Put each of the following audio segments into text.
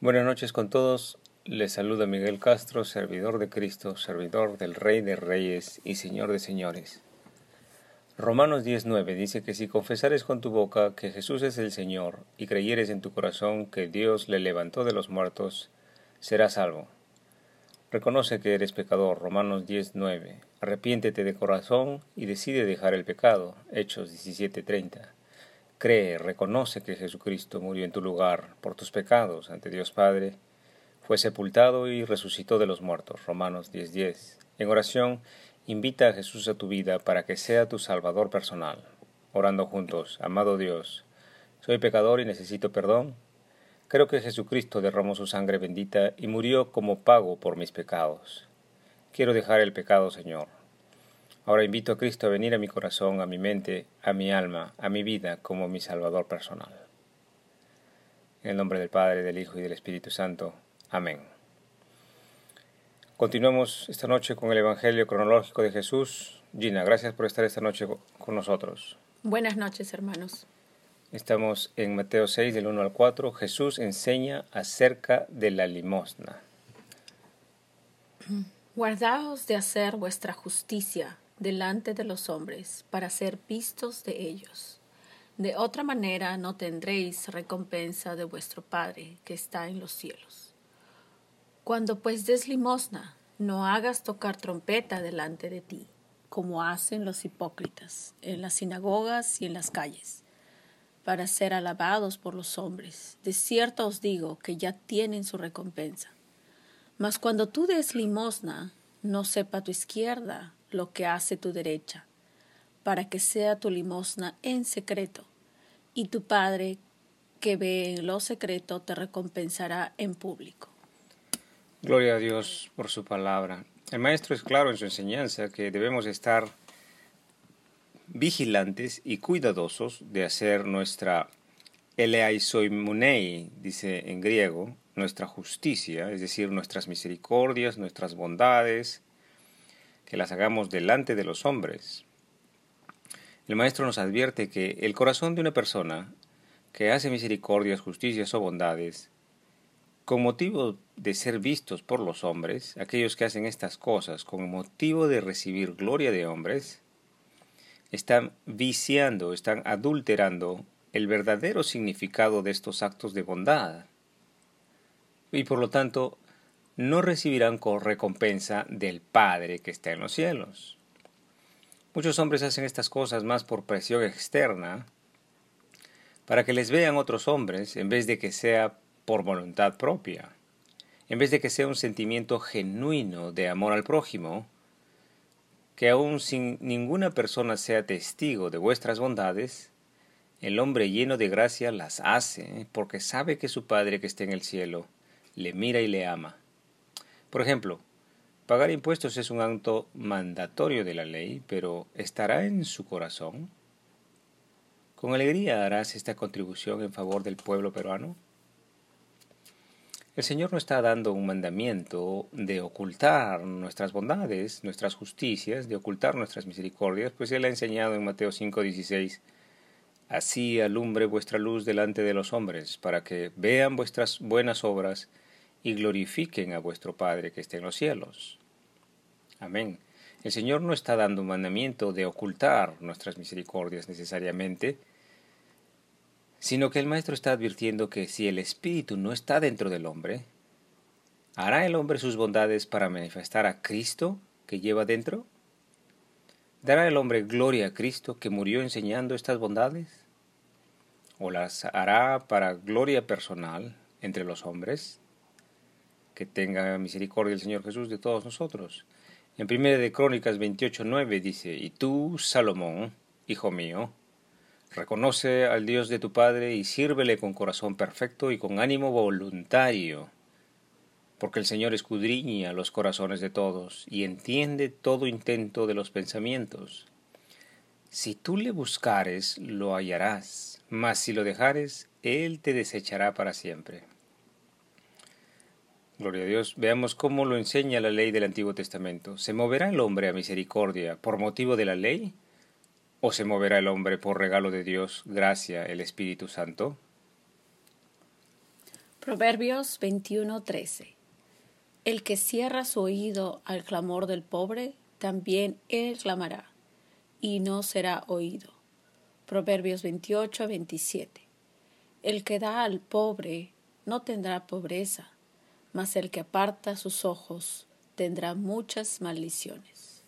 Buenas noches con todos. Les saluda Miguel Castro, servidor de Cristo, servidor del Rey de Reyes y Señor de Señores. Romanos 19 dice que si confesares con tu boca que Jesús es el Señor y creyeres en tu corazón que Dios le levantó de los muertos, serás salvo. Reconoce que eres pecador. Romanos 10.9. Arrepiéntete de corazón y decide dejar el pecado. Hechos 17.30. Cree, reconoce que Jesucristo murió en tu lugar por tus pecados ante Dios Padre, fue sepultado y resucitó de los muertos. Romanos 10:10. En oración, invita a Jesús a tu vida para que sea tu Salvador personal. Orando juntos, amado Dios, soy pecador y necesito perdón. Creo que Jesucristo derramó su sangre bendita y murió como pago por mis pecados. Quiero dejar el pecado, Señor. Ahora invito a Cristo a venir a mi corazón, a mi mente, a mi alma, a mi vida como mi Salvador personal. En el nombre del Padre, del Hijo y del Espíritu Santo. Amén. Continuamos esta noche con el Evangelio cronológico de Jesús. Gina, gracias por estar esta noche con nosotros. Buenas noches, hermanos. Estamos en Mateo 6, del 1 al 4. Jesús enseña acerca de la limosna. Guardaos de hacer vuestra justicia delante de los hombres para ser vistos de ellos. De otra manera no tendréis recompensa de vuestro Padre que está en los cielos. Cuando pues des limosna, no hagas tocar trompeta delante de ti, como hacen los hipócritas en las sinagogas y en las calles, para ser alabados por los hombres. De cierto os digo que ya tienen su recompensa. Mas cuando tú des limosna, no sepa tu izquierda lo que hace tu derecha, para que sea tu limosna en secreto, y tu Padre que ve en lo secreto te recompensará en público. Gloria a Dios por su palabra. El maestro es claro en su enseñanza que debemos estar vigilantes y cuidadosos de hacer nuestra eleaisoimunei, dice en griego, nuestra justicia, es decir, nuestras misericordias, nuestras bondades, que las hagamos delante de los hombres. El Maestro nos advierte que el corazón de una persona que hace misericordias, justicias o bondades, con motivo de ser vistos por los hombres, aquellos que hacen estas cosas con motivo de recibir gloria de hombres, están viciando, están adulterando el verdadero significado de estos actos de bondad. Y por lo tanto, no recibirán recompensa del Padre que está en los cielos. Muchos hombres hacen estas cosas más por presión externa, para que les vean otros hombres, en vez de que sea por voluntad propia, en vez de que sea un sentimiento genuino de amor al prójimo, que aun sin ninguna persona sea testigo de vuestras bondades, el hombre lleno de gracia las hace porque sabe que su Padre que está en el cielo le mira y le ama. Por ejemplo, pagar impuestos es un acto mandatorio de la ley, pero ¿estará en su corazón? ¿Con alegría harás esta contribución en favor del pueblo peruano? El Señor no está dando un mandamiento de ocultar nuestras bondades, nuestras justicias, de ocultar nuestras misericordias, pues Él ha enseñado en Mateo 5:16, Así alumbre vuestra luz delante de los hombres, para que vean vuestras buenas obras y glorifiquen a vuestro Padre que está en los cielos. Amén. El Señor no está dando un mandamiento de ocultar nuestras misericordias necesariamente, sino que el Maestro está advirtiendo que si el Espíritu no está dentro del hombre, ¿hará el hombre sus bondades para manifestar a Cristo que lleva dentro? ¿Dará el hombre gloria a Cristo que murió enseñando estas bondades? ¿O las hará para gloria personal entre los hombres? Que tenga misericordia el Señor Jesús de todos nosotros. En 1 de Crónicas 28.9 dice, Y tú, Salomón, hijo mío, reconoce al Dios de tu Padre y sírvele con corazón perfecto y con ánimo voluntario, porque el Señor escudriña los corazones de todos y entiende todo intento de los pensamientos. Si tú le buscares, lo hallarás, mas si lo dejares, Él te desechará para siempre. Gloria a Dios. Veamos cómo lo enseña la ley del Antiguo Testamento. ¿Se moverá el hombre a misericordia por motivo de la ley? ¿O se moverá el hombre por regalo de Dios, gracia, el Espíritu Santo? Proverbios 21:13 El que cierra su oído al clamor del pobre, también él clamará, y no será oído. Proverbios 28:27 El que da al pobre no tendrá pobreza, mas el que aparta sus ojos tendrá muchas maldiciones.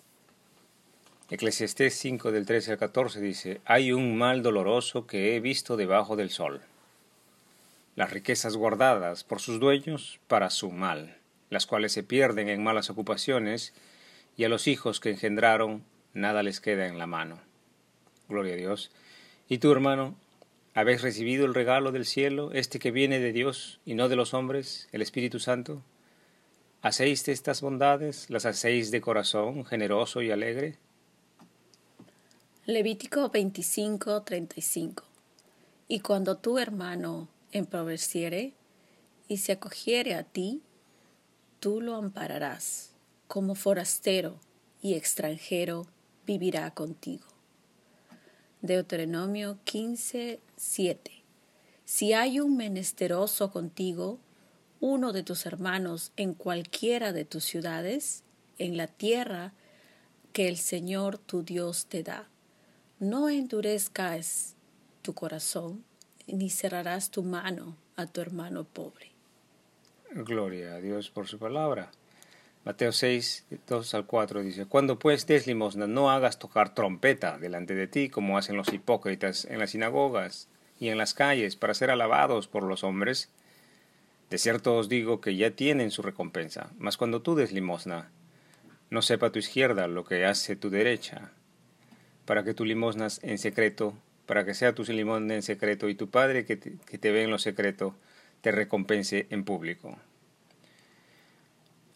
Eclesiastés 5 del 13 al 14 dice, Hay un mal doloroso que he visto debajo del sol. Las riquezas guardadas por sus dueños para su mal, las cuales se pierden en malas ocupaciones, y a los hijos que engendraron nada les queda en la mano. Gloria a Dios. ¿Y tú, hermano, habéis recibido el regalo del cielo, este que viene de Dios y no de los hombres, el Espíritu Santo? ¿Hacéis estas bondades? ¿Las hacéis de corazón generoso y alegre? Levítico 25, 35. Y cuando tu hermano empobreciere y se acogiere a ti, tú lo ampararás. Como forastero y extranjero vivirá contigo. Deuteronomio 15, 7. Si hay un menesteroso contigo, uno de tus hermanos en cualquiera de tus ciudades, en la tierra que el Señor tu Dios te da. No endurezcas tu corazón, ni cerrarás tu mano a tu hermano pobre. Gloria a Dios por su palabra. Mateo 6, 2 al 4 dice, Cuando pues des limosna, no hagas tocar trompeta delante de ti, como hacen los hipócritas en las sinagogas y en las calles, para ser alabados por los hombres de cierto os digo que ya tienen su recompensa, mas cuando tú des limosna, no sepa tu izquierda lo que hace tu derecha, para que tu limosnas en secreto, para que sea tu limosna en secreto y tu Padre que que te ve en lo secreto, te recompense en público.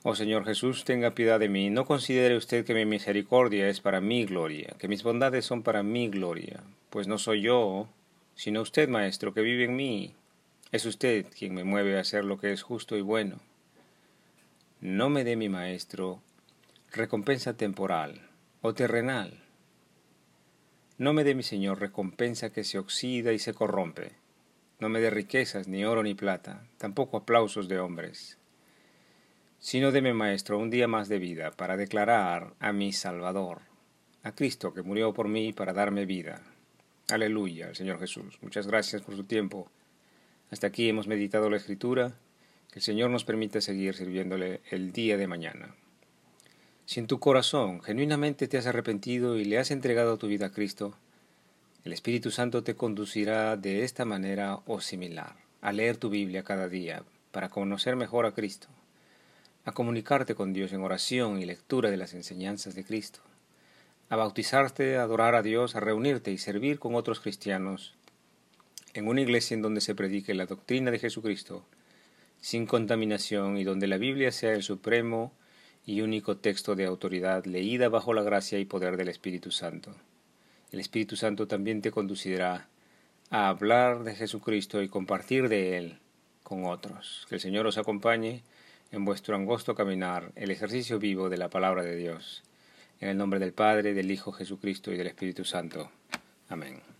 Oh Señor Jesús, tenga piedad de mí. No considere usted que mi misericordia es para mi gloria, que mis bondades son para mi gloria, pues no soy yo, sino usted, Maestro, que vive en mí es usted quien me mueve a hacer lo que es justo y bueno. No me dé mi maestro recompensa temporal o terrenal. No me dé mi Señor recompensa que se oxida y se corrompe. No me dé riquezas, ni oro ni plata, tampoco aplausos de hombres. Sino déme, Maestro, un día más de vida para declarar a mi Salvador, a Cristo que murió por mí para darme vida. Aleluya, al Señor Jesús. Muchas gracias por su tiempo. Hasta aquí hemos meditado la escritura. Que el Señor nos permita seguir sirviéndole el día de mañana. Si en tu corazón genuinamente te has arrepentido y le has entregado tu vida a Cristo, el Espíritu Santo te conducirá de esta manera o similar, a leer tu Biblia cada día para conocer mejor a Cristo, a comunicarte con Dios en oración y lectura de las enseñanzas de Cristo, a bautizarte, a adorar a Dios, a reunirte y servir con otros cristianos en una iglesia en donde se predique la doctrina de Jesucristo, sin contaminación y donde la Biblia sea el supremo y único texto de autoridad leída bajo la gracia y poder del Espíritu Santo. El Espíritu Santo también te conducirá a hablar de Jesucristo y compartir de Él con otros. Que el Señor os acompañe en vuestro angosto caminar, el ejercicio vivo de la palabra de Dios. En el nombre del Padre, del Hijo Jesucristo y del Espíritu Santo. Amén.